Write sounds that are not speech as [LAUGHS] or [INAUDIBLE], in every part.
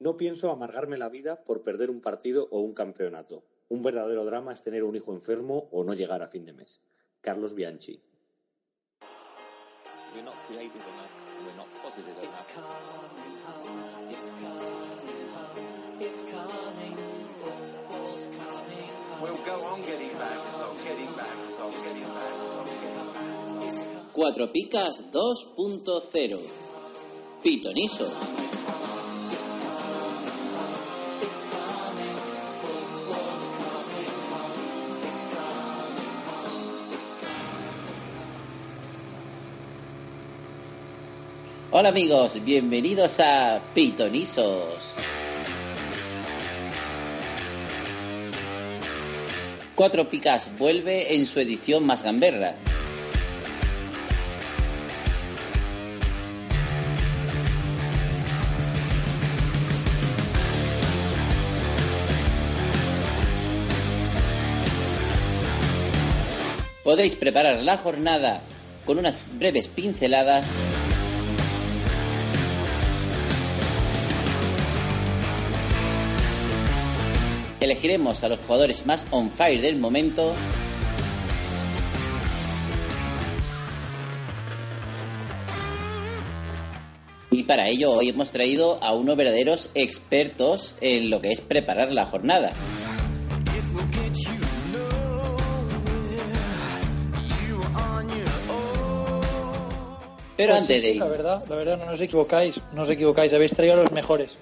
No pienso amargarme la vida por perder un partido o un campeonato. Un verdadero drama es tener un hijo enfermo o no llegar a fin de mes. Carlos Bianchi. Cuatro Picas 2.0 Pitonizo. Hola amigos, bienvenidos a Pitonizos. Cuatro Picas vuelve en su edición más gamberra. Podéis preparar la jornada con unas breves pinceladas Elegiremos a los jugadores más on fire del momento. Y para ello hoy hemos traído a unos verdaderos expertos en lo que es preparar la jornada. Pero Pues antes sí, de sí, ir, La verdad, la verdad, no os equivocáis, no os equivocáis, habéis traído a los mejores.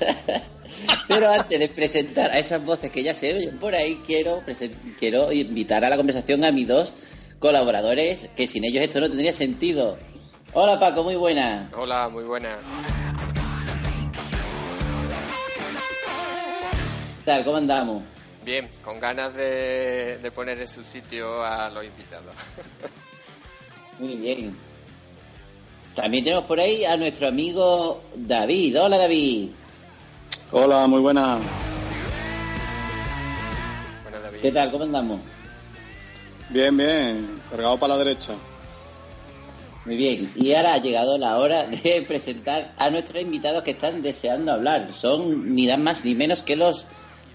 [LAUGHS] Pero antes de presentar a esas voces que ya se oyen por ahí, quiero, quiero invitar a la conversación a mis dos colaboradores, que sin ellos esto no tendría sentido. Hola Paco, muy buena. Hola, muy buena. ¿Qué tal? ¿Cómo andamos? Bien, con ganas de, de poner en su sitio a los invitados. [LAUGHS] Muy bien. También tenemos por ahí a nuestro amigo David. Hola David. Hola, muy buena. Bueno, David. ¿Qué tal? ¿Cómo andamos? Bien, bien. Cargado para la derecha. Muy bien. Y ahora ha llegado la hora de [LAUGHS] presentar a nuestros invitados que están deseando hablar. Son ni dan más ni menos que los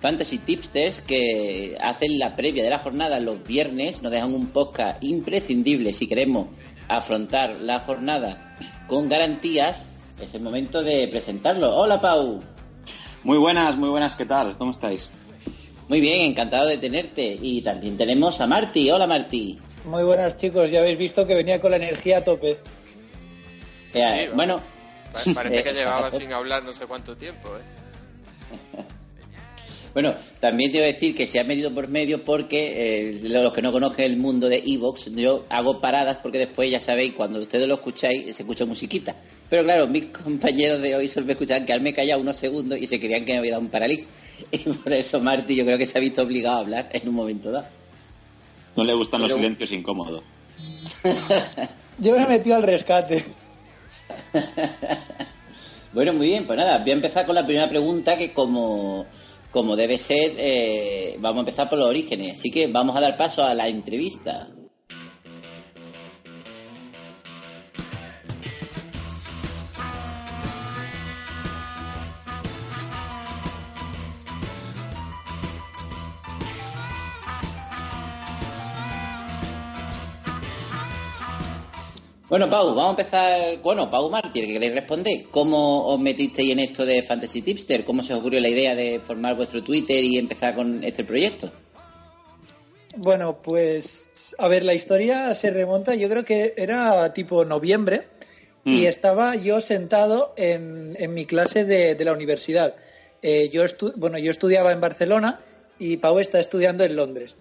Fantasy Tipsters que hacen la previa de la jornada los viernes. Nos dejan un podcast imprescindible si queremos afrontar la jornada con garantías. Es el momento de presentarlo. Hola Pau. Muy buenas, muy buenas, ¿qué tal? ¿Cómo estáis? Muy bien, encantado de tenerte. Y también tenemos a Marti. Hola Marti. Muy buenas chicos, ya habéis visto que venía con la energía a tope. O sea, sí, bueno, Pa- Parece que Eh, [LAUGHS] llevaba sin hablar no sé cuánto tiempo, ¿eh? [LAUGHS] Bueno, también te voy a decir que se ha metido por medio porque eh, los que no conocen el mundo de Evox, yo hago paradas porque después ya sabéis, cuando ustedes lo escucháis, se escucha musiquita. Pero claro, mis [LAUGHS] compañeros de hoy solo me escuchaban quedarme callado unos segundos y se creían que me había dado un parálisis. [LAUGHS] Y por eso Marti yo creo que se ha visto obligado a hablar en un momento dado. No le gustan Pero- los silencios incómodos. [LAUGHS] Yo me he metido al rescate. Bueno, muy bien, pues nada, voy a empezar con la primera pregunta que como, como debe ser, eh, vamos a empezar por los orígenes. Así que vamos a dar paso a la entrevista. Bueno, Pau, vamos a empezar. Bueno, Pau Mártir, que queréis responder. ¿Cómo os metisteis en esto de Fantasy Tipster? ¿Cómo se os ocurrió la idea de formar vuestro Twitter y empezar con este proyecto? Bueno, pues a ver, la historia se remonta, yo creo que era tipo noviembre y estaba yo sentado en, en mi clase de, de la universidad. Eh, yo estu- bueno, yo estudiaba en Barcelona y Pau está estudiando en Londres.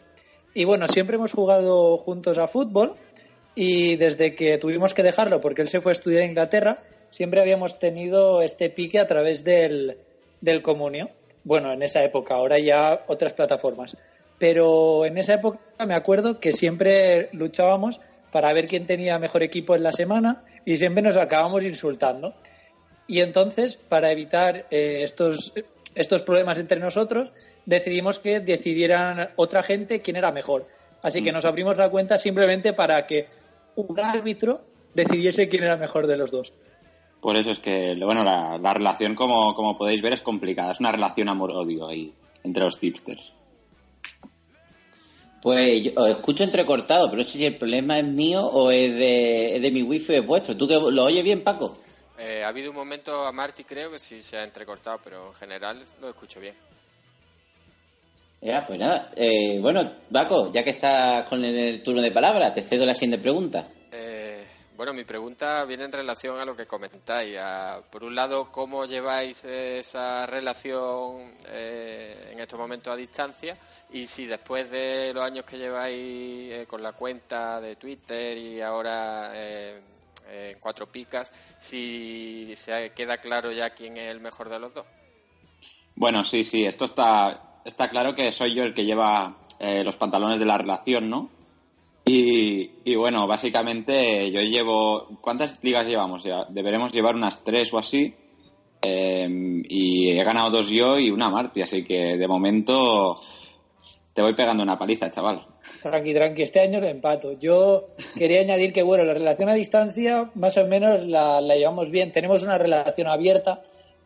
Y bueno, siempre hemos jugado juntos a fútbol y desde que tuvimos que dejarlo porque él se fue a estudiar a Inglaterra, siempre habíamos tenido este pique a través del, del comunio. Bueno, en esa época, ahora ya otras plataformas. Pero en esa época me acuerdo que siempre luchábamos para ver quién tenía mejor equipo en la semana y siempre nos acabamos insultando. Y entonces, para evitar eh, estos, estos problemas entre nosotros, decidimos que decidieran otra gente quién era mejor. Así que nos abrimos la cuenta simplemente para que un árbitro decidiese quién era mejor de los dos. Por eso es que, bueno, la, la relación, como, como podéis ver, es complicada. Es una relación amor-odio ahí entre los tipsters. Pues yo os escucho entrecortado, pero no sé si el problema es mío o es de, es de mi wifi o es vuestro. ¿Tú que lo oyes bien, Paco? Eh, ha habido un momento a Marty, creo que sí se ha entrecortado, pero en general lo escucho bien. Ya, pues nada. Eh, bueno, Paco, ya que estás con el turno de palabra, te cedo la siguiente pregunta. Eh, bueno, mi pregunta viene en relación a lo que comentáis. A, por un lado, ¿cómo lleváis esa relación eh, en estos momentos a distancia? Y si después de los años que lleváis eh, con la cuenta de Twitter y ahora eh, en Cuatro Picas, si se queda claro ya quién es el mejor de los dos. Bueno, sí, sí, esto está, está claro que soy yo el que lleva eh, los pantalones de la relación, ¿no? Y, y bueno, básicamente yo llevo... ¿Cuántas ligas llevamos ya? Deberemos llevar unas tres o así. eh, y he ganado dos yo y una Marti, así que de momento te voy pegando una paliza, chaval. Tranqui, tranqui, este año lo empato. Yo [LAUGHS] quería añadir que, bueno, la relación a distancia más o menos la, la llevamos bien. Tenemos una relación abierta.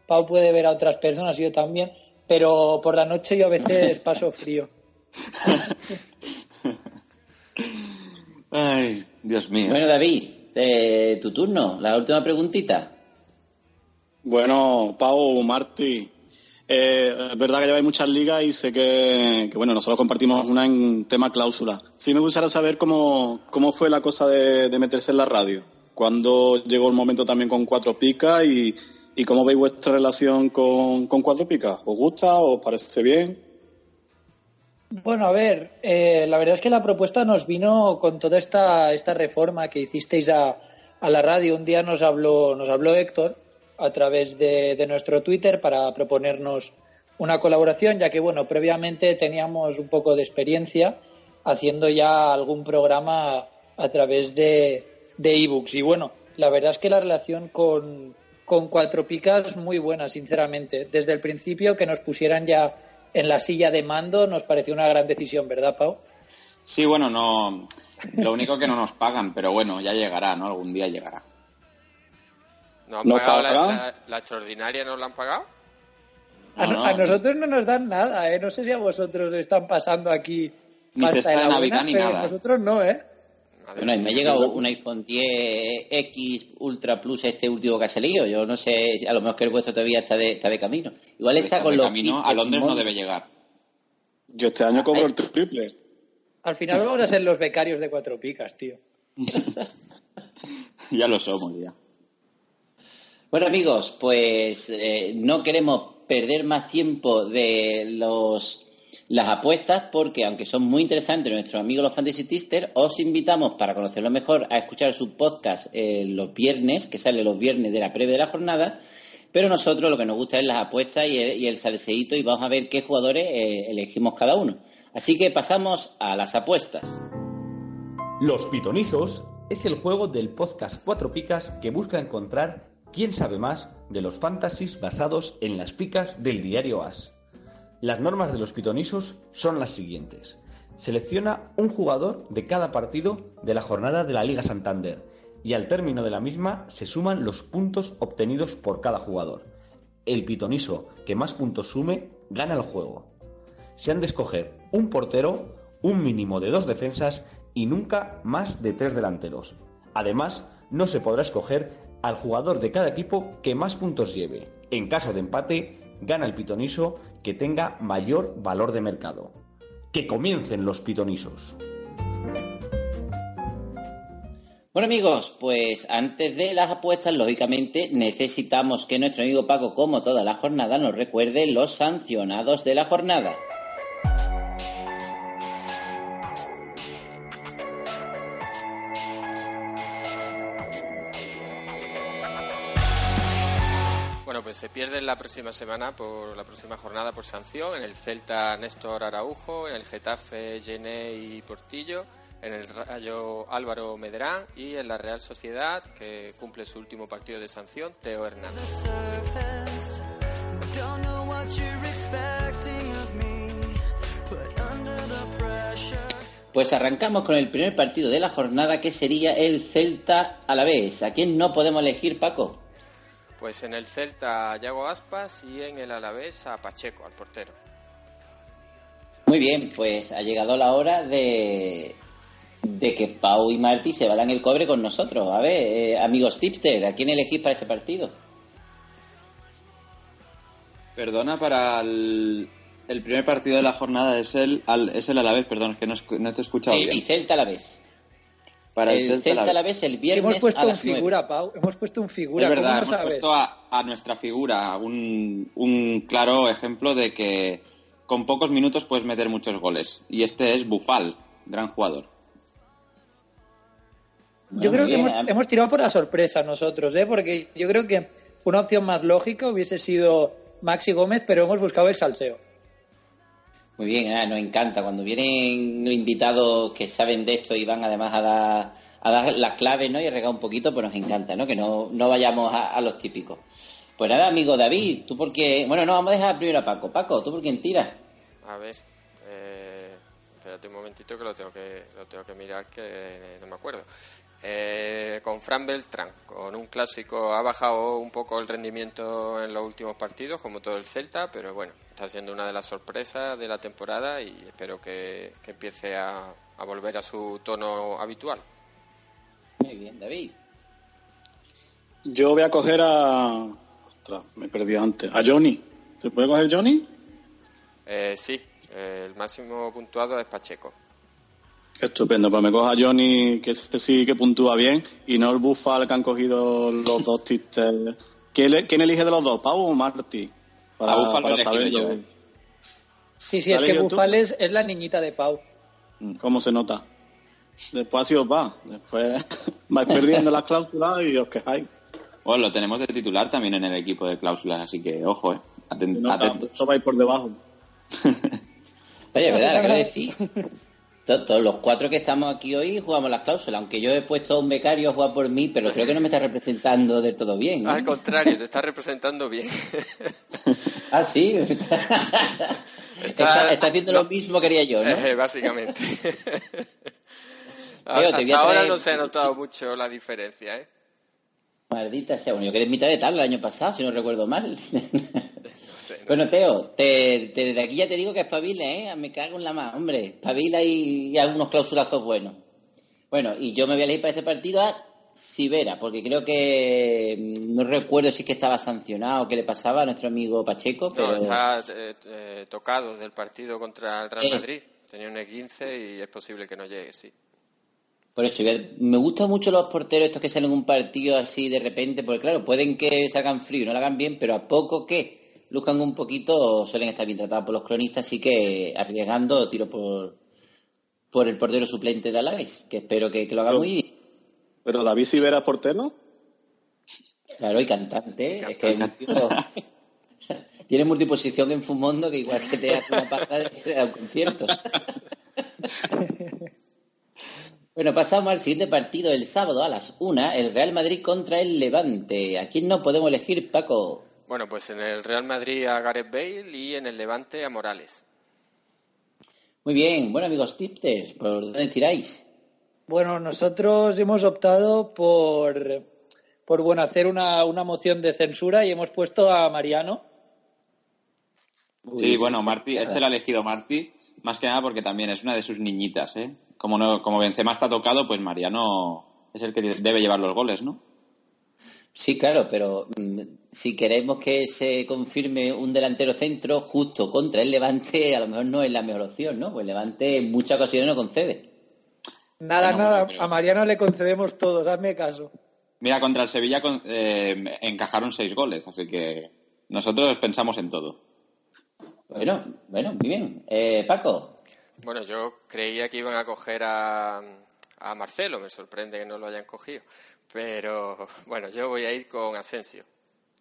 Pau puede ver a otras personas, yo también. Pero por la noche yo a veces [LAUGHS] paso frío. Ay, Dios mío. Bueno, David, eh, tu turno, la última preguntita. Bueno, Pau, Marti, eh, es verdad que lleváis muchas ligas y sé que, que, bueno, nosotros compartimos una en tema cláusula. Sí me gustaría saber cómo, cómo fue la cosa de, de meterse en la radio. Cuándo llegó el momento también con Cuatro Picas y, y cómo veis vuestra relación con, con Cuatro Picas. ¿Os gusta? ¿Os parece bien? Bueno, a ver, eh, la verdad es que la propuesta nos vino con toda esta, esta reforma que hicisteis a, a la radio. Un día nos habló, nos habló Héctor a través de, de, nuestro Twitter para proponernos una colaboración, ya que bueno, previamente teníamos un poco de experiencia haciendo ya algún programa a través de de ebooks. Y bueno, la verdad es que la relación con, con Cuatro Picas muy buena, sinceramente. Desde el principio que nos pusieran ya en la silla de mando nos pareció una gran decisión, ¿verdad, Pau? Sí, bueno, no. Lo único que no nos pagan, pero bueno, ya llegará, ¿no? Algún día llegará. ¿No han pagado la, la, la, extraordinaria? ¿No la han pagado? A, no, a, nosotros no nos dan nada, ¿eh? No sé si a vosotros están pasando aquí ni pasta de Navidad buena, ni pero nada. nosotros no, ¿eh? Bueno, me ha llegado un iPhone 10X Ultra Plus este último que ha salido. Yo no sé, a lo mejor que el vuestro todavía está de, está de camino. Igual está, está con los camino, a Londres no debe llegar. Yo este año cobro el triple. Al final vamos a ser los becarios de cuatro picas, tío. [LAUGHS] ya lo somos, ya. Bueno, amigos, pues eh, no queremos perder más tiempo de los las apuestas porque aunque son muy interesantes nuestros amigos los Fantasy Tisters, os invitamos para conocerlo mejor a escuchar su podcast eh, los viernes, que sale los viernes de la previa de la jornada, pero nosotros lo que nos gusta es las apuestas y el, y y vamos a ver qué jugadores eh, elegimos cada uno. Así que pasamos a las apuestas. Los Pitonizos es el juego del podcast Cuatro Picas que busca encontrar quién sabe más de los fantasies basados en las picas del diario As. Las normas de los pitonisos son las siguientes. Selecciona un jugador de cada partido de la jornada de la Liga Santander y al término de la misma se suman los puntos obtenidos por cada jugador. El pitoniso que más puntos sume gana el juego. Se han de escoger un portero, un mínimo de dos defensas y nunca más de tres delanteros. Además, no se podrá escoger al jugador de cada equipo que más puntos lleve. En caso de empate, gana el pitoniso que tenga mayor valor de mercado. Que comiencen los pitonisos. Bueno amigos, pues antes de las apuestas, lógicamente necesitamos que nuestro amigo Paco, como toda la jornada, nos recuerde los sancionados de la jornada. Se pierde la próxima semana, por la próxima jornada por sanción, en el Celta Néstor Araujo, en el Getafe Gené y Portillo, en el Rayo Álvaro Medrán y en la Real Sociedad, que cumple su último partido de sanción, Teo Hernández. Pues arrancamos con el primer partido de la jornada que sería el Celta a la vez. ¿A quién no podemos elegir, Paco? Pues en el Celta a Yago Aspas y en el Alavés a Pacheco, al portero. Muy bien, pues ha llegado la hora de, de que Pau y Martí se vayan el cobre con nosotros. A ver, eh, amigos tipster, ¿a quién elegís para este partido? Perdona, para el, el primer partido de la jornada es el, al, es el Alavés, perdón, es que no, no te he escuchado Sí, bien. y Celta a la vez. Para el, Celta, a la vez el viernes hemos puesto a un las figura, Pau. Hemos puesto un figura. Es verdad, ¿Cómo no hemos sabes? puesto a, a nuestra figura un, un claro ejemplo de que con pocos minutos puedes meter muchos goles. Y este es Bufal, gran jugador. Yo Bueno, creo que hemos, ah, hemos tirado por la sorpresa nosotros, ¿eh? porque yo creo que una opción más lógica hubiese sido Maxi Gómez, pero hemos buscado el salseo. Muy bien, ah, nos encanta. Cuando vienen invitados que saben de esto y van además a dar, a dar las claves ¿no? y a regar un poquito, pues nos encanta, ¿no? Que no, no vayamos a, a los típicos. Pues nada, amigo David, tú porque... Bueno, no, vamos a dejar primero a Paco. Paco, ¿tú por quién tiras? A ver, eh, espérate un momentito que lo tengo que, lo tengo que mirar que no me acuerdo. Eh, con Fran Beltrán, con un clásico, ha bajado un poco el rendimiento en los últimos partidos, como todo el Celta, pero bueno, está siendo una de las sorpresas de la temporada y espero que, que empiece a, a volver a su tono habitual. Muy bien, David. Yo voy a coger a... Ostras, me perdí antes. A Johnny. ¿Se puede coger Johnny? Eh, sí, el máximo puntuado es Pacheco. Estupendo, pues me cojo a Johnny, que ese sí que puntúa bien, y no el Bufal que han cogido los dos tistes. ¿Quién, quién elige de los dos, Pau o Martí? A Bufal elegido saberlo. yo. Sí, sí, es ¿Vale, que? Bufales es la niñita de Pau. ¿Cómo se nota? Después ha sido va, después [LAUGHS] vais perdiendo las cláusulas y os quejáis. Bueno, lo tenemos de titular también en el equipo de cláusulas, así que ojo, eh. Aten- Se nota, atentos. eso vais por debajo. [LAUGHS] Oye, ¿verdad? Quiero [LAUGHS] decir, todos los cuatro que estamos aquí hoy jugamos las cláusulas, aunque yo he puesto a un becario a jugar por mí, pero creo que no me está representando del todo bien. ¿no? Al contrario, te está representando bien. [LAUGHS] Ah, sí. [LAUGHS] está, está haciendo lo mismo que haría yo, ¿no? Eh, Básicamente. [LAUGHS] Hasta ahora no se ha notado mucho la diferencia, ¿eh? Maldita sea, bueno, yo quedé en mitad de tabla el año pasado, si no recuerdo mal. Bueno, Teo, te, te- desde aquí ya te digo que espabile, ¿eh? Me cago en la más, hombre. Espabila y, y algunos clausulazos buenos. Bueno, y yo me voy a elegir para este partido a Sivera, porque creo que mm, no recuerdo si es que estaba sancionado o qué le pasaba a nuestro amigo Pacheco, pero... No, está eh, eh, tocado del partido contra el Real Es- Madrid. Tenía un E15 y es posible que no llegue, sí. Por eso, me gustan mucho los porteros estos que salen en un partido así de repente, porque claro, pueden que salgan frío y no lo hagan bien, pero a poco que luzcan un poquito suelen estar bien tratados por los cronistas, así que arriesgando tiro por por el portero suplente de Alaves, que espero que, que lo haga Pero- muy bien. Pero David Sivera es portero. Claro, y cantante, es que es un tío- [LAUGHS] tiene multiposición en Fumondo que igual que te hace una parada de un concierto. [LAUGHS] Bueno, pasamos al siguiente partido el sábado a las 1, el Real Madrid contra el Levante. ¿A quién no podemos elegir, Paco? Bueno, pues en el Real Madrid a Gareth Bale y en el Levante a Morales. Muy bien, bueno amigos tipsters, ¿por dónde tiráis? Bueno, nosotros hemos optado por, por bueno, hacer una, una moción de censura y hemos puesto a Mariano. Sí, Uy, bueno, Martí, este lo ha elegido Martí, más que nada porque también es una de sus niñitas, ¿eh? Como, no, como Benzema está tocado, pues Mariano es el que debe llevar los goles, ¿no? Sí, claro, pero mm, si queremos que se confirme un delantero centro justo contra el Levante, a lo mejor no es la mejor opción, ¿no? Pues el Levante en muchas ocasiones no concede. Nada, Bueno, nada, pero- a Mariano le concedemos todo, hazme caso. Mira, contra el Sevilla con- eh, encajaron seis goles, así que nosotros pensamos en todo. Bueno, bueno, muy bien. Eh, Paco, Bueno, yo creía que iban a coger a, a Marcelo, me sorprende que no lo hayan cogido. Pero bueno, yo voy a ir con Asensio,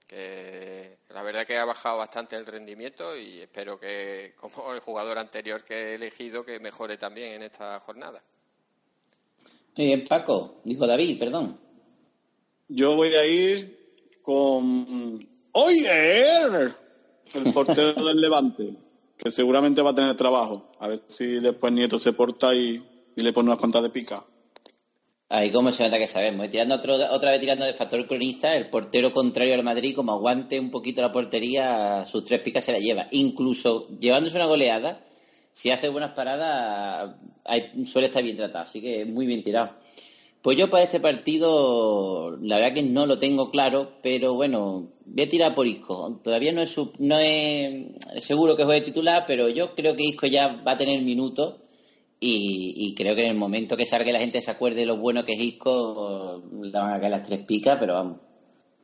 que la verdad que ha bajado bastante el rendimiento y espero que, como el jugador anterior que he elegido, que mejore también en esta jornada. muy bien, Paco, digo David, perdón. Yo voy a ir con Oyer, el portero [LAUGHS] del Levante, que seguramente va a tener trabajo. A ver si después Nieto se porta y, y le pone unas cuantas de pica. Ahí cómo se nota que sabemos. Tirando otro, otra vez tirando de factor cronista, el portero contrario al Madrid, como aguante un poquito la portería, sus tres picas se la lleva. Incluso llevándose una goleada, si hace buenas paradas, suele estar bien tratado. Así que muy bien tirado. Pues yo para este partido, la verdad que no lo tengo claro, pero bueno, voy a tirar por Isco. Todavía no es, no es seguro que juegue titular, pero yo creo que Isco ya va a tener minutos y, creo que en el momento que salga la gente se acuerde de lo bueno que es Isco, le van a caer las tres picas, pero vamos.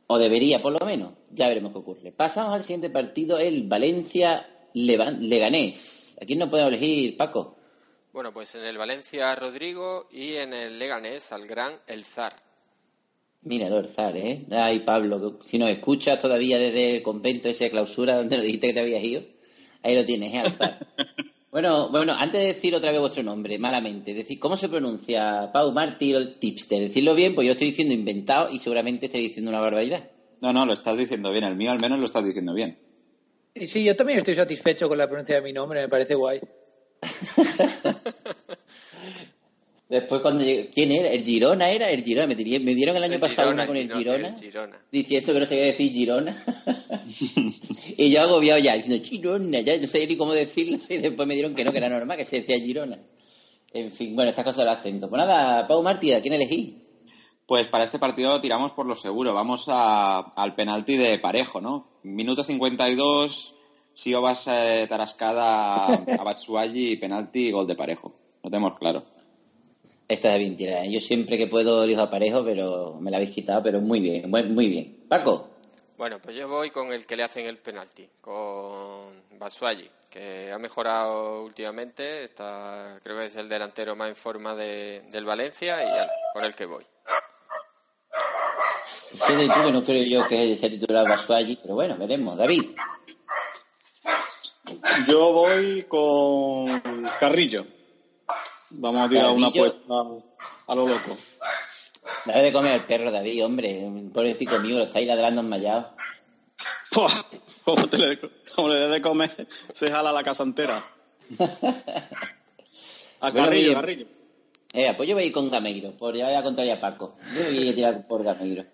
O debería, por lo menos. Ya veremos qué ocurre. Pasamos al siguiente partido, el Valencia-Leganés. ¿A quién no podemos elegir, Paco? Bueno, pues en el Valencia Rodrigo y en el Leganés al gran El Zar. Míralo, el Zar, ¿eh? Ay, Pablo, si nos escuchas todavía desde el convento ese de clausura donde nos dijiste que te habías ido, ahí lo tienes, ¿eh? Al Zar. [LAUGHS] Bueno, bueno, antes de decir otra vez vuestro nombre, malamente, decir, ¿cómo se pronuncia Pau Martí o Tips? De decirlo bien, pues yo estoy diciendo inventado y seguramente estoy diciendo una barbaridad. No, no, lo estás diciendo bien, el mío al menos lo estás diciendo bien. Sí, yo también estoy satisfecho con la pronuncia de mi nombre, me parece guay. [LAUGHS] Después cuando ¿quién era? ¿El Girona era? ¿El Girona? Me, dieron el año pasado una con el Girona, diciendo que no sabía decir Girona. [LAUGHS] y yo agobiado ya, diciendo Girona, ya no sé ni cómo decirlo, [LAUGHS] y después me dieron que no, que era normal, que se decía Girona. En fin, bueno, estas cosas del acento. Pues nada, Pau Martí, ¿a quién elegí? Pues para este partido tiramos por lo seguro, vamos al penalti de parejo, ¿no? Minuto 52, Siobas eh, tarascada [LAUGHS] a Batsuagi, penalti, gol de parejo. Lo tenemos claro. Esta es bien tirada. Yo siempre que puedo elijo a parejo, pero me la habéis quitado, pero muy bien, muy bien. Paco. Bueno, pues yo voy con el que le hacen el penalti, con Basuagi, que ha mejorado últimamente, está, creo que es el delantero más en forma del Valencia y con el que voy. tú no creo yo que sea titular Basuagi, pero bueno, veremos. David. Yo voy con Carrillo. Vamos a tirar una apuesta a lo loco. Dale de comer al perro, David, hombre. Pobrecito mío, lo estáis ladrando enmayado. Como, le, como le de comer, se jala la casa entera. [LAUGHS] a Carrillo, Carrillo. Eh, pues yo voy a ir con Gameiro, por ya voy a contar ya Paco. Yo voy a tirar por Gameiro.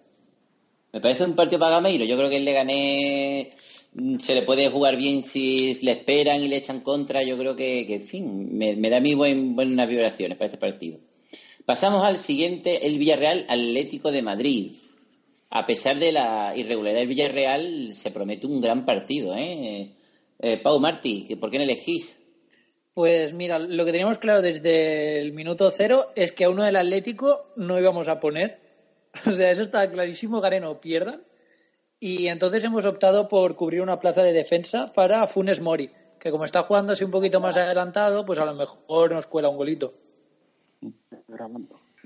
Me parece un partido para Gameiro. Yo creo que le gané se le puede jugar bien si le esperan y le echan contra. Yo creo que, en fin, me, da a mí buenas vibraciones para este partido. Pasamos al siguiente, el Villarreal Atlético de Madrid. A pesar de la irregularidad del Villarreal, se promete un gran partido. ¿eh? eh Pau Martí, ¿por qué no elegís? Pues mira, lo que teníamos claro desde el minuto cero es que a uno del Atlético no íbamos a poner. [LAUGHS] O sea, eso está clarísimo, Gareno pierdan. Y entonces hemos optado por cubrir una plaza de defensa para Funes Mori, que como está jugando así un poquito más adelantado, pues a lo mejor nos cuela un golito.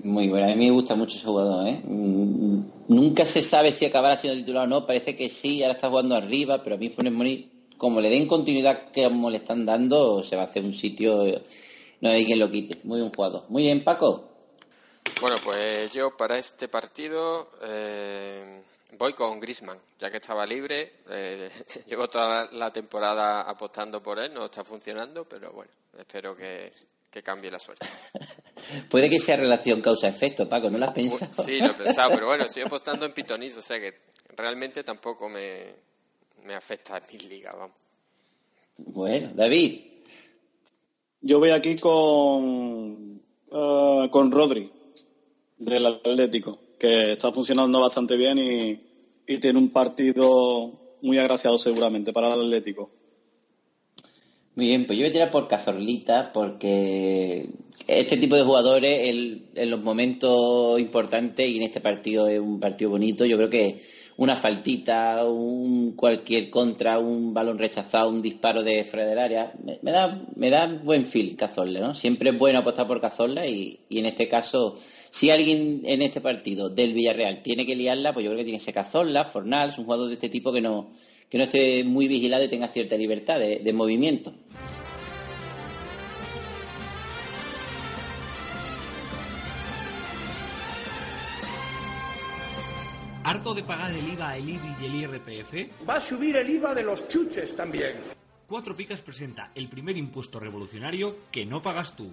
Muy bueno, a mí me gusta mucho ese jugador. ¿eh? Mm, nunca se sabe si acabará siendo titular o no, parece que sí, ahora está jugando arriba, pero a mí Funes Mori, como le den continuidad que como le están dando, se va a hacer un sitio, no hay quien lo quite. Muy bien jugado. Muy bien, Paco. Bueno, pues yo para este partido eh, Voy con Grisman, ya que estaba libre. Eh, [LAUGHS] llevo toda la temporada apostando por él, no está funcionando, pero bueno, espero que, cambie la suerte. [LAUGHS] Puede que sea relación causa-efecto, Paco, ¿no lo has pensado? Sí, lo he pensado, pero bueno, [LAUGHS] estoy apostando en Pitoniz, o sea que realmente tampoco me, afecta a mi liga, vamos. Bueno, David. Yo voy aquí con, uh, con Rodri, del Atlético que está funcionando bastante bien y, tiene un partido muy agraciado seguramente para el Atlético. Muy bien, pues yo voy a tirar por Cazorlita porque este tipo de jugadores en los momentos importantes y en este partido es un partido bonito, yo creo que una faltita, un cualquier contra, un balón rechazado, un disparo de del área, me, da, me da buen feel Cazorla, ¿no? Siempre es bueno apostar por Cazorla y, y en este caso si alguien en este partido del Villarreal tiene que liarla, pues yo creo que tiene que ser Cazorla, Fornals, un jugador de este tipo que no, que no esté muy vigilado y tenga cierta libertad de, movimiento. ¿Harto de pagar el IVA, el IBI y el IRPF? Va a subir el IVA de los chuches también. Cuatro Picas presenta el primer impuesto revolucionario que no pagas tú.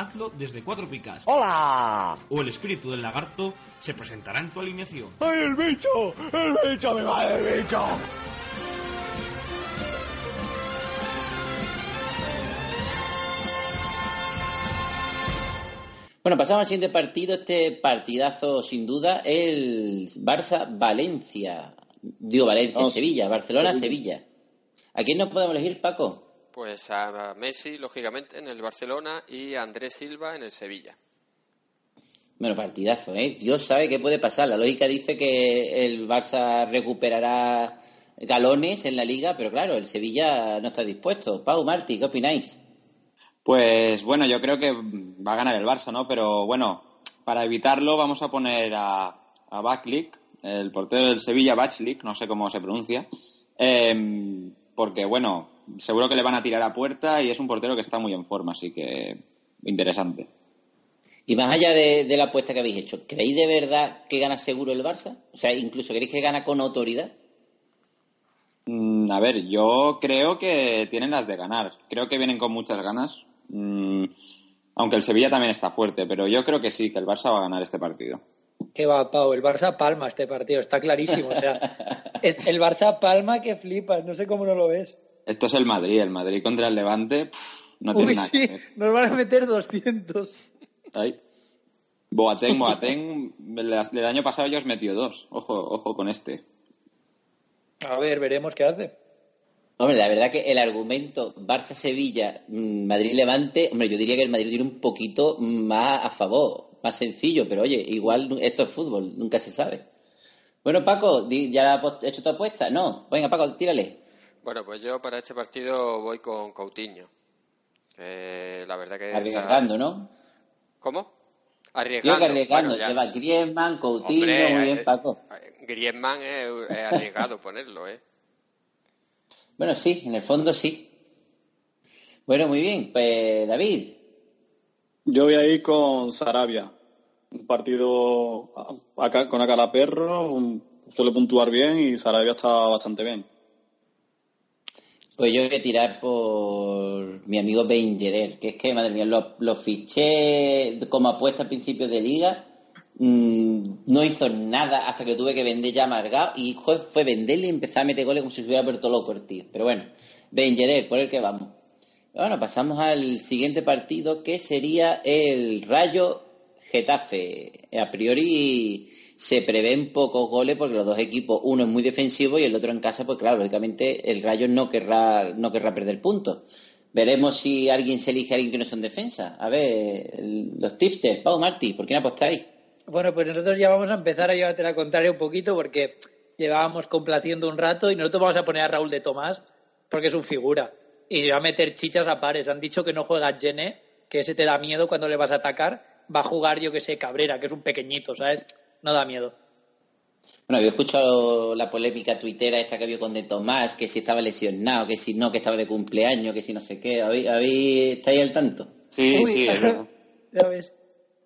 hazlo desde Cuatro Picas. ¡Hola! O el espíritu del lagarto se presentará en tu alineación. ¡Ay, el bicho! ¡El bicho! ¡Me va el bicho! Bueno, pasamos al siguiente partido, este partidazo sin duda, el Barça-Valencia. Digo Valencia, No, Sevilla, Barcelona-Sevilla. ¿A quién nos podemos elegir, Paco? Pues a Messi, lógicamente, en el Barcelona y a Andrés Silva en el Sevilla. Bueno, partidazo, ¿eh? Dios sabe qué puede pasar. La lógica dice que el Barça recuperará galones en la liga, pero claro, el Sevilla no está dispuesto. Pau, Martí, ¿qué opináis? Pues bueno, yo creo que va a ganar el Barça, ¿no? Pero bueno, para evitarlo vamos a poner a, a el portero del Sevilla, Bachlik, no sé cómo se pronuncia, em, porque bueno, seguro que le van a tirar a puerta y es un portero que está muy en forma, así que interesante. Y más allá de, de la apuesta que habéis hecho, ¿creéis de verdad que gana seguro el Barça? O sea, incluso ¿creéis que gana con autoridad? Mm, a ver, yo creo que tienen las de ganar. Creo que vienen con muchas ganas. Mm, aunque el Sevilla también está fuerte, pero yo creo que sí, que el Barça va a ganar este partido. Que va, Pau, el Barça palma este partido, está clarísimo. O sea, [LAUGHS] el Barça palma que flipas, no sé cómo no lo ves. Esto es el Madrid, el Madrid contra el Levante, pff, no tiene Uy, nada sí, ver. nos van a meter 200. Ahí. Boateng, Boateng, el, el año pasado ya os metió dos. Ojo, ojo con este. A ver, veremos qué hace. Hombre, la verdad que el argumento Barça-Sevilla, mm, Madrid-Levante, hombre, yo diría que el Madrid tiene un poquito más a favor, más sencillo, pero oye, igual esto es fútbol, nunca se sabe. Bueno, Paco, ¿ya has hecho tu apuesta? No, venga, Paco, tírale. Bueno, pues yo para este partido voy con Coutinho. Que la verdad que... está- Arriesgando, ¿no? ¿Cómo? Yo Arriesgando. que arriesgando, Bueno, lleva Griezmann, Coutinho, Hombre, muy bien, eh, Paco. Griezmann es, es arriesgado [LAUGHS] ponerlo, ¿eh? Bueno, sí, en el fondo sí. Bueno, muy bien, pues David, Yo voy a ir con Sarabia. Un partido acá- con Acala Perro, un- suele puntuar bien y Sarabia está bastante bien. Pues yo voy a tirar por mi amigo Ben Yedder, que es que, madre mía, lo, fiché como apuesta al principio de liga, mm, no hizo nada hasta que tuve que vender ya amargado y joder, fue venderle y empezar a meter goles como si se hubiera vuelto loco el tío. Pero bueno, Ben Yedder, por el que vamos. Bueno, pasamos al siguiente partido que sería el Rayo Getafe. A priori se prevén pocos goles porque los dos equipos, uno es muy defensivo y el otro en casa, pues claro, lógicamente el Rayo no querrá, no querrá perder puntos. Veremos si alguien se elige a alguien que no son defensa. A ver, los tipsters, Pau Martí, ¿por quién apostáis? Bueno, pues nosotros ya vamos a empezar a llevarte la contraria un poquito porque llevábamos complaciendo un rato y nosotros vamos a poner a Raúl de Tomás porque es un figura. Y va a meter chichas a pares. Han dicho que no juega Gené, que ese te da miedo cuando le vas a atacar. Va a jugar, yo que sé, Cabrera, que es un pequeñito, ¿sabes? No da miedo. Bueno, había escuchado la polémica tuitera esta que había con De Tomás, que si estaba lesionado, que si no, que estaba de cumpleaños, que si no sé qué. ¿Habéis, habéis- estáis al tanto? Sí, Uy, sí, es [LAUGHS] verdad. Ya ves.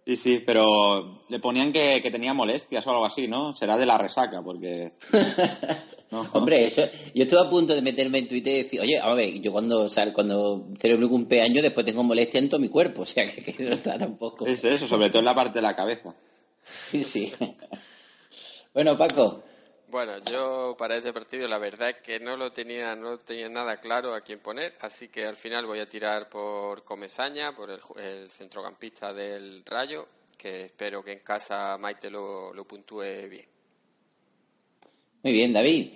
Sí, sí, pero le ponían que, que tenía molestias o algo así, ¿no? Será de la resaca, porque... [LAUGHS] No, Hombre, eso, yo estuve a punto de meterme en Twitter y decir, oye, a ver, yo cuando sal, cuando celebro mi cumpleaños después tengo molestia en todo mi cuerpo, [LAUGHS] o sea que, que no está tampoco. Es eso, sobre todo en la parte de la cabeza. Sí, sí. Bueno, Paco, Bueno, yo para este partido la verdad es que no lo tenía, no tenía nada claro a quién poner, así que al final voy a tirar por Comesaña, por el, el centrocampista del Rayo, que espero que en casa Maite lo, lo puntúe bien. muy bien, David.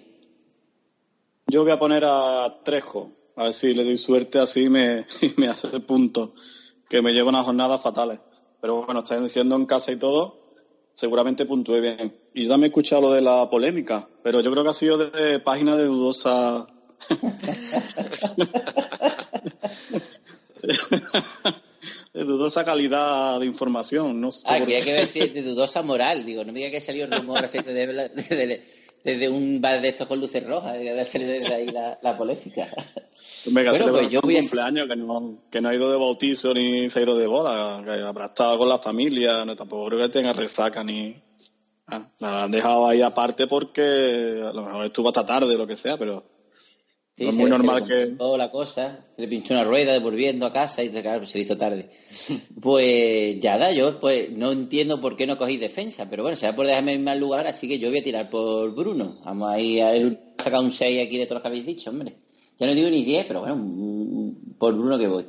Yo voy a poner a Trejo, a ver si le doy suerte así me, y [LAUGHS] me hace punto, que me lleva unas jornadas fatales. Pero bueno, está diciendo en casa y todo, seguramente puntúe bien. Y yo también he escuchado lo de la polémica, pero yo creo que ha sido de, página de dudosa... [LAUGHS] de dudosa calidad de información, no sé. Ah, que decir de dudosa moral, digo, no me diga que salió el rumor desde un bar de estos con luces rojas, de ahí la polémica. Venga, Bueno, pues yo un cumpleaños que no, que no ha ido de bautizo ni se ha ido de boda, que habrá estado con la familia, no, tampoco creo que tenga resaca ni... Ah, la han dejado ahí aparte porque a lo mejor estuvo hasta tarde o lo que sea, pero Sí, no es se- muy se normal que... complicó la cosa, se le pinchó una rueda devolviendo a casa y claro, se le hizo tarde. [LAUGHS] Pues ya da, yo pues no entiendo por qué no cogéis defensa, pero bueno, será por dejarme en mal lugar, así que yo voy a tirar por Bruno. Vamos ahí a sacar un 6 aquí de todos los que habéis dicho, hombre. Ya no digo ni 10, pero bueno, por Bruno que voy.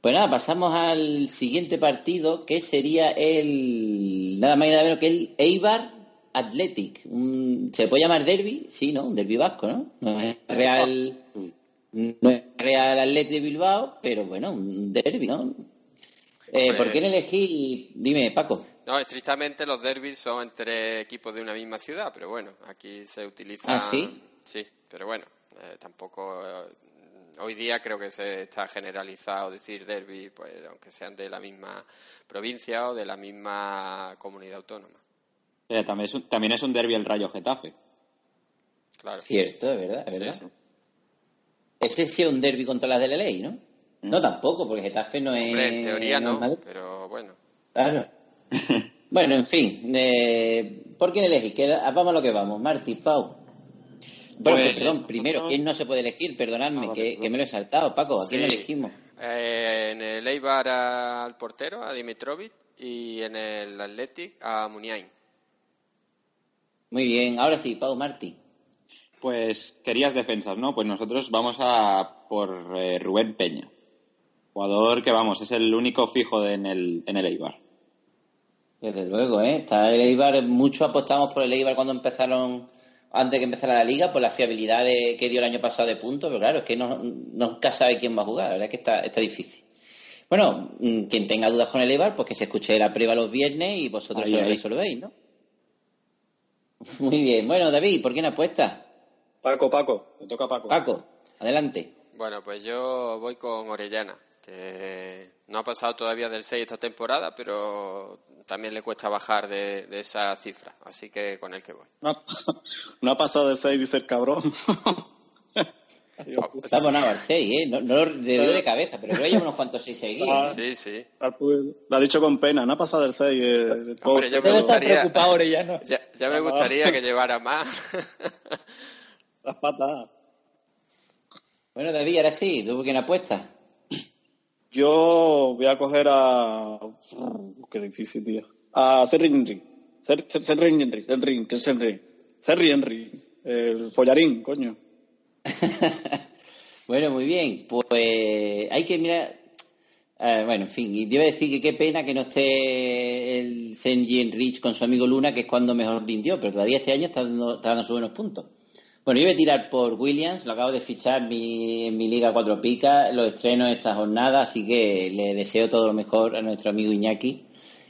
Pues nada, pasamos al siguiente partido, que sería el nada más y nada menos que el Eibar Athletic. Un- ¿Se puede llamar derby? Sí, ¿no? Un derby vasco, ¿no? No es Real, no es Real Athletic de Bilbao, pero bueno, un derby, ¿no? Eh. ¿Por qué no elegí? Dime, Paco. No, estrictamente los derbis son entre equipos de una misma ciudad, pero bueno, aquí se utiliza... ¿Ah, sí? Sí, pero bueno, eh, tampoco... eh, hoy día creo que se está generalizado decir derby, pues aunque sean de la misma provincia o de la misma comunidad autónoma. Eh, también, es un, también es un derby el Rayo Getafe. Claro. Cierto, es verdad, es Sí, verdad. sí. Ese sí es un derby contra las de la ley, ¿no? No, tampoco, porque Getafe no es... Hombre, en teoría no pero bueno. Claro. [LAUGHS] bueno, en fin. Eh, ¿Por quién elegís? Que- Vamos a lo que vamos. Martí, Pau. Bueno, Pues, perdón, primero, nosotros- ¿quién no se puede elegir? Perdonadme, Ah, que, vale, que me lo he saltado. Paco, ¿a quién Sí. elegimos? Eh, en el Eibar al portero, a Dimitrovic, y en el Athletic a Muniain. Muy bien, ahora sí, Pau, Martí. Pues querías defensas, ¿no? Pues nosotros vamos a por eh, Rubén Peña. Jugador que, vamos, es el único fijo de- en, el, en el Eibar. Desde luego, ¿eh? Está el Eibar, mucho apostamos por el Eibar cuando empezaron, antes que empezara la liga, por la fiabilidad de- que dio el año pasado de puntos, pero claro, es que no, nunca sabe quién va a jugar, la verdad es que está, está difícil. Bueno, mm, quien tenga dudas con el Eibar, pues que se escuche la prueba los viernes y vosotros Ahí, se lo resolvéis, ¿no? [LAUGHS] Muy bien. Bueno, David, ¿por quién apuestas? Paco, Paco, me toca Paco. Paco, adelante. Bueno, pues yo voy con Orellana, que no ha pasado todavía del 6 esta temporada, pero también le cuesta bajar de, de esa cifra, así que con el que voy. No, ha- [LAUGHS] no ha pasado de 6, dice el cabrón. Está abonado al 6, ¿eh? No, no lo de, de cabeza, pero creo que lleva unos cuantos 6 seguidos. Ah. Sí, sí. Lo ha dicho con pena, no ha pasado del 6. Eh, el Hombre, yo me gustaría, preocupado Orellano. [LAUGHS] ya, ya me gustaría que llevara más. [LAUGHS] Las patas. Bueno, David, ahora sí, ¿tú quién apuestas? Yo voy a coger a... Qué difícil, tío. A Serri Henry. Ser- Ser- Serri Henry. Henry, ¿qué es Henry? Serri Henry. El follarín, coño. [LAUGHS] Bueno, muy bien. Pues hay que mirar. bueno, en fin, y debe decir que qué pena que no esté el Senji Rich con su amigo Luna, que es cuando mejor rindió, pero todavía este año está dando, está dando sus buenos puntos. Bueno, yo voy a tirar por Williams, lo acabo de fichar mi- en mi Liga Cuatro Picas, lo estreno esta jornada, así que le deseo todo lo mejor a nuestro amigo Iñaki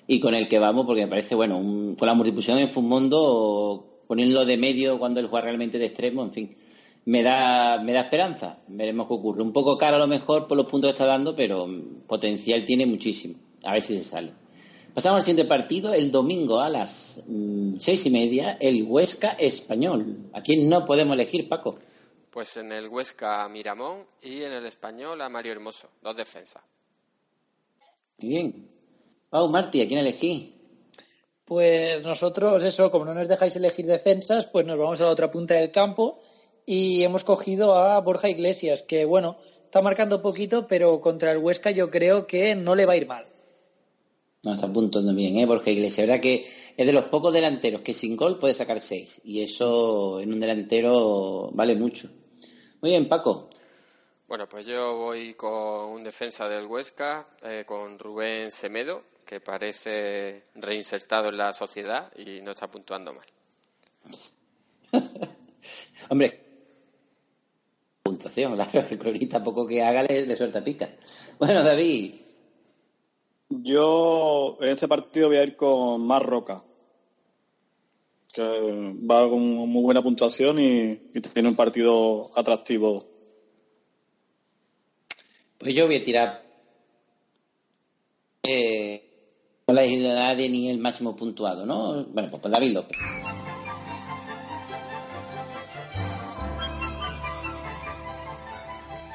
y con el que vamos, porque me parece, bueno, un- con la multiplicación en Fumondo, ponerlo de medio cuando él juega realmente de extremo, en fin, me da, me da esperanza. Veremos qué ocurre. Un poco caro a lo mejor por los puntos que está dando, pero mm, potencial tiene muchísimo. A ver si se sale. Pasamos al siguiente partido, el domingo a las mm, seis y media, el Huesca Español. ¿A quién no podemos elegir, Paco? Pues en el Huesca a Miramón y en el Español a Mario Hermoso, dos defensas. Muy bien. Pau, Martí, ¿a quién elegí? Pues nosotros, eso, como no nos dejáis elegir defensas, pues nos vamos a la otra punta del campo y hemos cogido a Borja Iglesias, que bueno, está marcando poquito, pero contra el Huesca yo creo que no le va a ir mal. No, está apuntando bien, ¿eh? Borja Iglesias. verdad que es de los pocos delanteros que sin gol puede sacar seis. Y eso en un delantero vale mucho. Muy bien, Paco. Bueno, pues yo voy con un defensa del Huesca, eh, con Rubén Semedo, que parece reinsertado en la sociedad y no está puntuando mal. [LAUGHS] Hombre, puntuación, [LAUGHS] claro, el cronista poco que haga le, le suelta pica. Bueno, David, Yo en este partido voy a ir con Mar Roca, que va con muy buena puntuación y, tiene un partido atractivo. pues yo voy a tirar. Eh, no le he elegido a nadie ni el máximo puntuado, ¿no? Bueno, pues David López.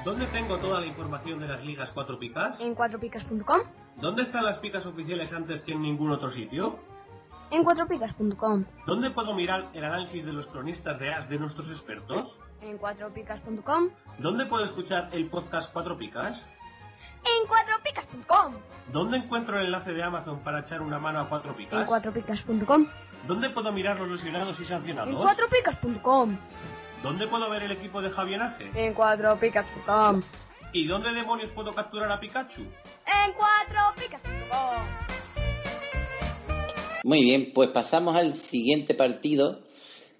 ¿Dónde tengo toda la información de las ligas 4 picas? En 4picas.com. ¿Dónde están las picas oficiales antes que en ningún otro sitio? En 4picas.com. ¿Dónde puedo mirar el análisis de los cronistas de AS de nuestros expertos? En 4picas.com. ¿Dónde puedo escuchar el podcast 4 picas? En 4picas.com. ¿Dónde encuentro el enlace de Amazon para echar una mano a 4 En picas? 4picas.com. ¿Dónde puedo mirar los lesionados y En sancionados? 4picas.com. ¿Dónde puedo ver el equipo de Javier Ace? En 4picas.com. ¿Y dónde demonios puedo capturar a Pikachu? En 4picas.com. Muy bien, pues pasamos al siguiente partido,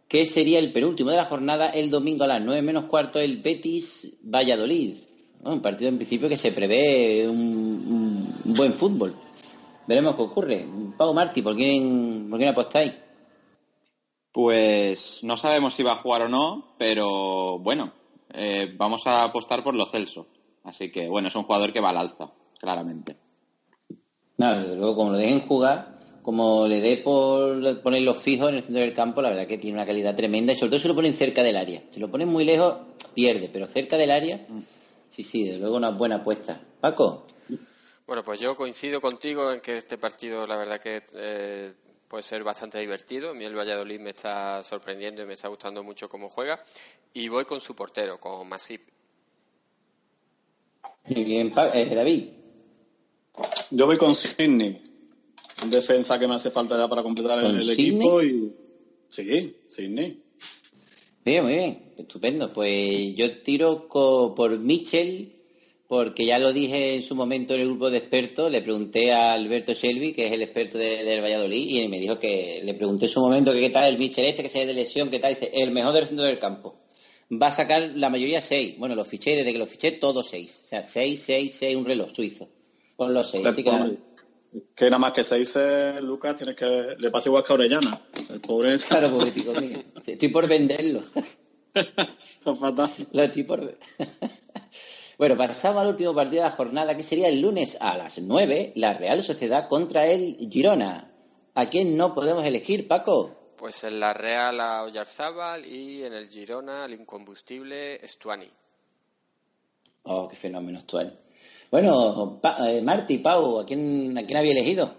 que sería el penúltimo de la jornada, el domingo a las 9 menos cuarto, el Betis Valladolid. Un partido en principio que se prevé un, un buen fútbol. Veremos qué ocurre. Pau Martí, ¿por quién, ¿por quién apostáis? Pues no sabemos si va a jugar o no, pero bueno, eh, vamos a apostar por los Celso. Así que bueno, es un jugador que va al alza, claramente. No, desde luego, como lo dejen jugar, como le dé por ponerlo fijo en el centro del campo, la verdad que tiene una calidad tremenda y sobre todo si lo ponen cerca del área. Si lo ponen muy lejos, pierde, pero cerca del área, sí, sí, desde luego una buena apuesta. Paco, Bueno, pues yo coincido contigo en que este partido, la verdad que eh, puede ser bastante divertido. A mí el Valladolid me está sorprendiendo y me está gustando mucho cómo juega. Y voy con su portero, con Masip. muy bien, eh, David. Yo voy con Sidney. Un defensa que me hace falta ya para completar el, ¿Con el Sidney? equipo y. Sí, Sidney. Bien, muy bien, estupendo. Pues yo tiro co- por Mitchell, porque ya lo dije en su momento en el grupo de expertos, le pregunté a Alberto Shelby, que es el experto de- del Valladolid, y me dijo que le pregunté en su momento que qué tal el Mitchell este, que se de lesión, qué tal, dice, el mejor del centro del campo. Va a sacar la mayoría seis. Bueno, los fiché, desde que los fiché, todos seis. O sea, seis, seis, seis, un reloj suizo. Con los seis. Así que nada. Que nada más que se dice Lucas, tienes que. Le pasa igual que a Orellana. El pobre. [LAUGHS] Claro, mío. Sí, Estoy por venderlo. [LAUGHS] Está fatal. Lo estoy por... [LAUGHS] bueno, pasamos al último partido de la jornada, que sería el lunes a las 9, la Real Sociedad contra el Girona. ¿A quién no podemos elegir, Paco? Pues en la Real a Oyarzábal y en el Girona al incombustible Stuani. Oh, qué fenómeno actual. Bueno, Pa- eh, Marti, Pau, ¿a quién, ¿a quién había elegido?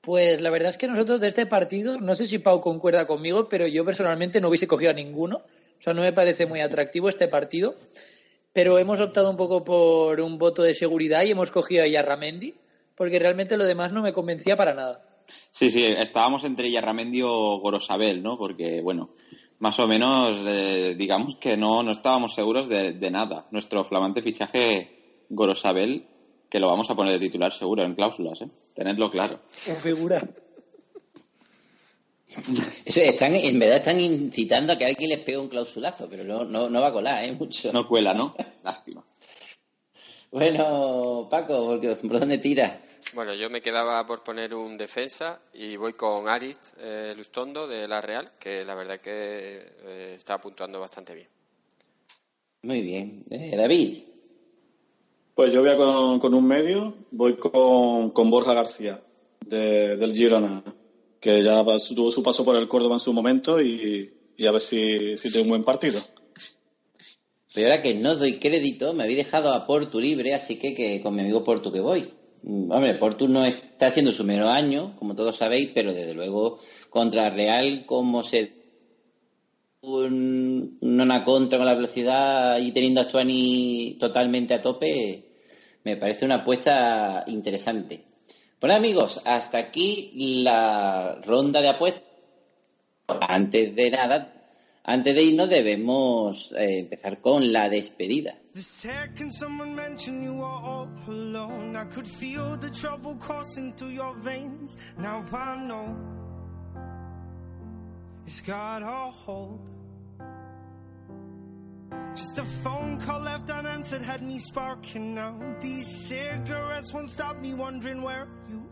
Pues la verdad es que nosotros de este partido, no sé si Pau concuerda conmigo, pero yo personalmente no hubiese cogido a ninguno. O sea, no me parece muy atractivo este partido. Pero hemos optado un poco por un voto de seguridad y hemos cogido a Yarramendi, porque realmente lo demás no me convencía para nada. Sí, sí, estábamos entre Yarramendi o Gorosabel, ¿no? Porque, bueno, más o menos, eh, digamos que no, no estábamos seguros de, de nada. Nuestro flamante fichaje Gorosabel, que lo vamos a poner de titular seguro en cláusulas, ¿eh? Tenedlo claro. Figura. Eso, están, en verdad están incitando a que alguien les pegue un clausulazo, pero no, no, no va a colar, ¿eh? Mucho. No cuela, ¿no? Lástima. Bueno, Paco, porque, ¿por dónde tira? Bueno, yo me quedaba por poner un defensa y voy con Arit eh, Lustondo de la Real, que la verdad que eh, está puntuando bastante bien. Muy bien. Eh, David. Pues yo voy a con, con un medio, voy con, con Borja García, de- del Girona, que ya tuvo su paso por el Córdoba en su momento y, a ver si, si tiene un buen partido. Pero ahora que no doy crédito, me habéis dejado a Portu libre, así que, que con mi amigo Portu que voy. Mm, Hombre, Portu no está haciendo su mero año, como todos sabéis, pero desde luego contra Real, como se un, una contra con la velocidad y teniendo a Stuani totalmente a tope, me parece una apuesta interesante. Bueno amigos, hasta aquí la ronda de apuestas. Antes de nada, antes de irnos debemos eh, empezar con la despedida.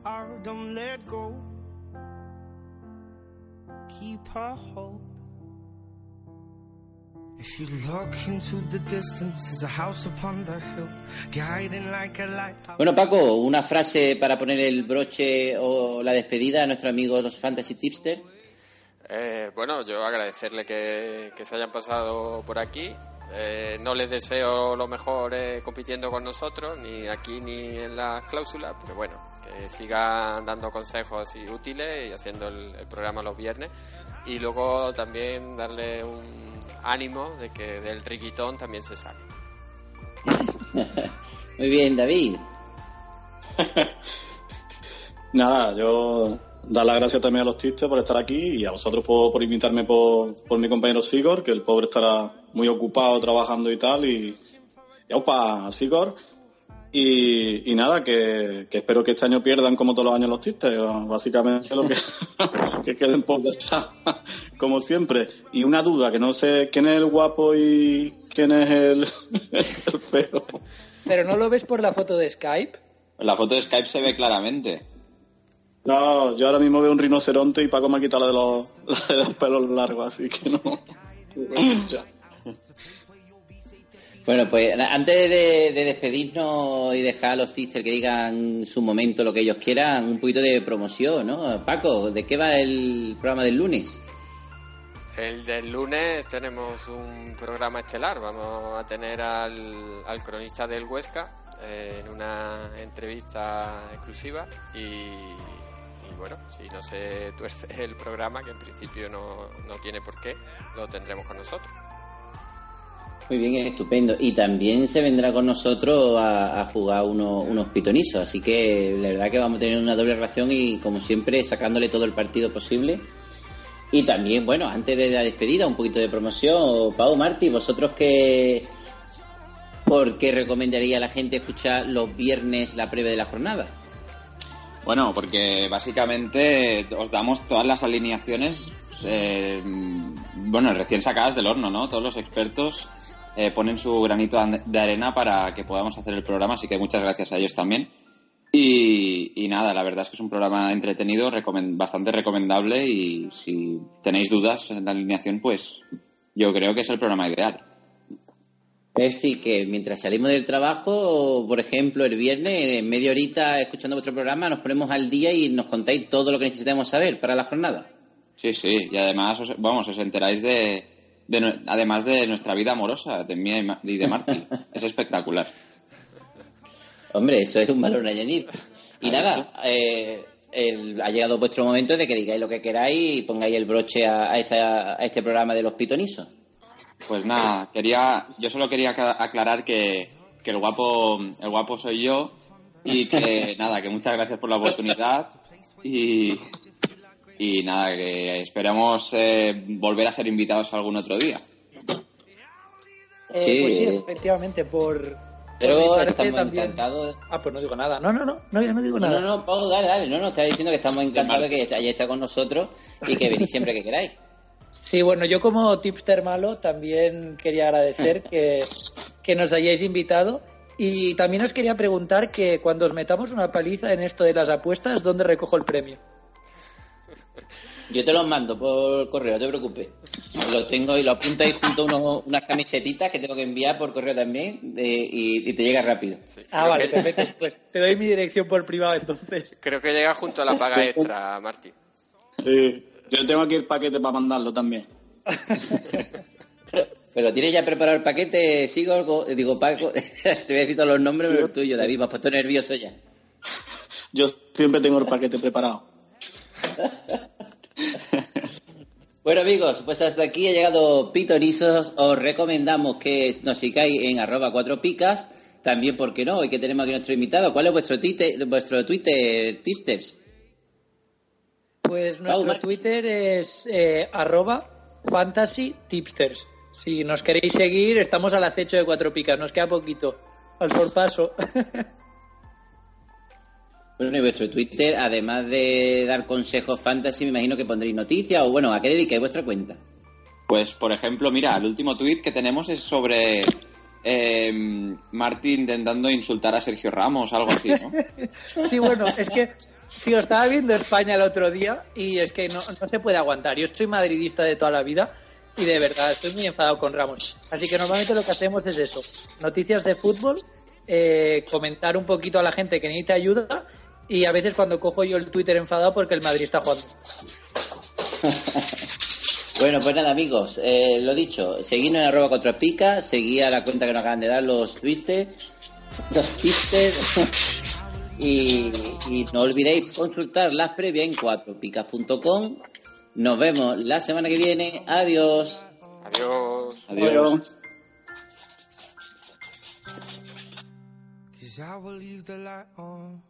You are. Don't let go. Keep a hold. If you look into the distance, there's a house upon the hill, guiding like a lighthouse. Bueno Paco, una frase para poner el broche o la despedida a nuestros amigos los Fantasy Tipster. Eh, bueno, yo agradecerle que, que se hayan pasado por aquí eh, no les deseo lo mejor eh, compitiendo con nosotros, ni aquí ni en las cláusulas, pero bueno, que sigan dando consejos y útiles y haciendo el, el programa los viernes. Y luego también darle un ánimo de que del riquitón también se sale. [LAUGHS] Muy bien, David. [LAUGHS] Nada, yo dar las gracias también a los tistes por estar aquí y a vosotros por, por invitarme por, por mi compañero Sigor, que el pobre estará muy ocupado trabajando y tal. Y, y aupa, Sigor. Y, y nada, que, que espero que este año pierdan como todos los años los tistes, básicamente lo que, [LAUGHS] que queden por detrás, [LAUGHS] como siempre. Y una duda, que no sé quién es el guapo y quién es el, [LAUGHS] el feo. Pero no lo ves por la foto de Skype. La foto de Skype se ve claramente. No, yo ahora mismo veo un rinoceronte y Paco me ha quitado la de los, la de los pelos largos, así que no. Bueno, pues antes de, de despedirnos y dejar a los tisters que digan su momento lo que ellos quieran, un poquito de promoción, ¿no? Paco, ¿de qué va el programa del lunes? El del lunes tenemos un programa estelar. Vamos a tener al, al cronista del Huesca eh, en una entrevista exclusiva y, y bueno, si no se tuerce el programa, que en principio no, no tiene por qué, lo tendremos con nosotros. Muy bien, estupendo. Y también se vendrá con nosotros a, jugar uno- unos pitonizos. Así que la verdad que vamos a tener una doble ración y como siempre sacándole todo el partido posible. Y también, bueno, antes de la despedida, un poquito de promoción. Pau, Martí, vosotros que... ¿Por qué recomendaría a la gente escuchar los viernes la previa de la jornada? Bueno, porque básicamente os damos todas las alineaciones, eh, bueno, recién sacadas del horno, ¿no? Todos los expertos eh, ponen su granito de arena para que podamos hacer el programa, así que muchas gracias a ellos también. Y, y nada, la verdad es que es un programa entretenido, bastante recomendable y si tenéis dudas en la alineación, pues yo creo que es el programa ideal. Es decir, que mientras salimos del trabajo, por ejemplo, el viernes, en media horita, escuchando vuestro programa, nos ponemos al día y nos contáis todo lo que necesitamos saber para la jornada. Sí, sí, y además, os, vamos, os enteráis de, de además de nuestra vida amorosa, de mía y de Martín. es espectacular. Hombre, eso es un valor a añadir. Y nada, eh, el- ha llegado vuestro momento de que digáis lo que queráis y pongáis el broche a, a esta- a este programa de los pitonisos. Pues nada, quería, yo solo quería acla- aclarar que, que el guapo, el guapo soy yo y que [LAUGHS] nada, que muchas gracias por la oportunidad y, y nada, que esperamos eh, volver a ser invitados algún otro día. Eh, Sí. Pues sí, efectivamente, por... Pero estamos también- encantados. Ah, pues no digo nada. No, no, no, no, yo no digo No, nada. no, no, Pau, dale, dale. No, no, está diciendo que estamos encantados que hayáis estado con nosotros y que venís siempre que queráis. [LAUGHS] Sí, bueno, yo como tipster malo también quería agradecer que, que nos hayáis invitado y también os quería preguntar que cuando os metamos una paliza en esto de las apuestas, ¿dónde recojo el premio? Yo te los mando por correo, no te preocupes. Lo tengo y lo apunto ahí junto a unos- unas camisetitas que tengo que enviar por correo también de- y, y te llega rápido. Ah, vale, perfecto. Pues te doy mi dirección por privado entonces. Creo que llega junto a la paga extra, Martín. Sí, yo tengo aquí el paquete para mandarlo también. [LAUGHS] Pero tienes ya preparado el paquete, sigo, algo- digo Paco, [LAUGHS] te voy a decir todos los nombres, pero el tuyo, David, me has puesto nervioso ya. Yo siempre tengo el paquete preparado. [LAUGHS] Bueno amigos, pues hasta aquí ha llegado Pitonizos. Os recomendamos que nos sigáis en arroba cuatro picas. También, ¿por qué no? Hoy que tenemos aquí nuestro invitado. ¿Cuál es vuestro, tite- vuestro Twitter, Tisters? Pues nuestro Twitter es eh, arroba fantasy tipsters. Si nos queréis seguir, estamos al acecho de cuatro picas, nos queda poquito. Al sorpaso. [LAUGHS] Bueno, y vuestro Twitter, además de dar consejos fantasy, me imagino que pondréis noticias o bueno, ¿a qué dedicáis vuestra cuenta? Pues, por ejemplo, mira, el último tuit que tenemos es sobre eh, Martín intentando insultar a Sergio Ramos, algo así, ¿no? [LAUGHS] Sí, bueno, es que, tío, estaba viendo España el otro día y es que no, no se puede aguantar. Yo soy madridista de toda la vida y de verdad estoy muy enfadado con Ramos. Así que normalmente lo que hacemos es eso, noticias de fútbol, eh, comentar un poquito a la gente que necesita ayuda y a veces cuando cojo yo el Twitter enfadado porque el Madrid está jugando. [LAUGHS] Bueno, pues nada, amigos, eh, lo dicho, seguidnos en arroba cuatro picas, seguid a la cuenta que nos acaban de dar los twisted, [LAUGHS] los twisted, [LAUGHS] y, y no olvidéis consultar las previas en cuatropicas.com. Nos vemos la semana que viene. Adiós. Adiós. Adiós. Cause I will leave the light on.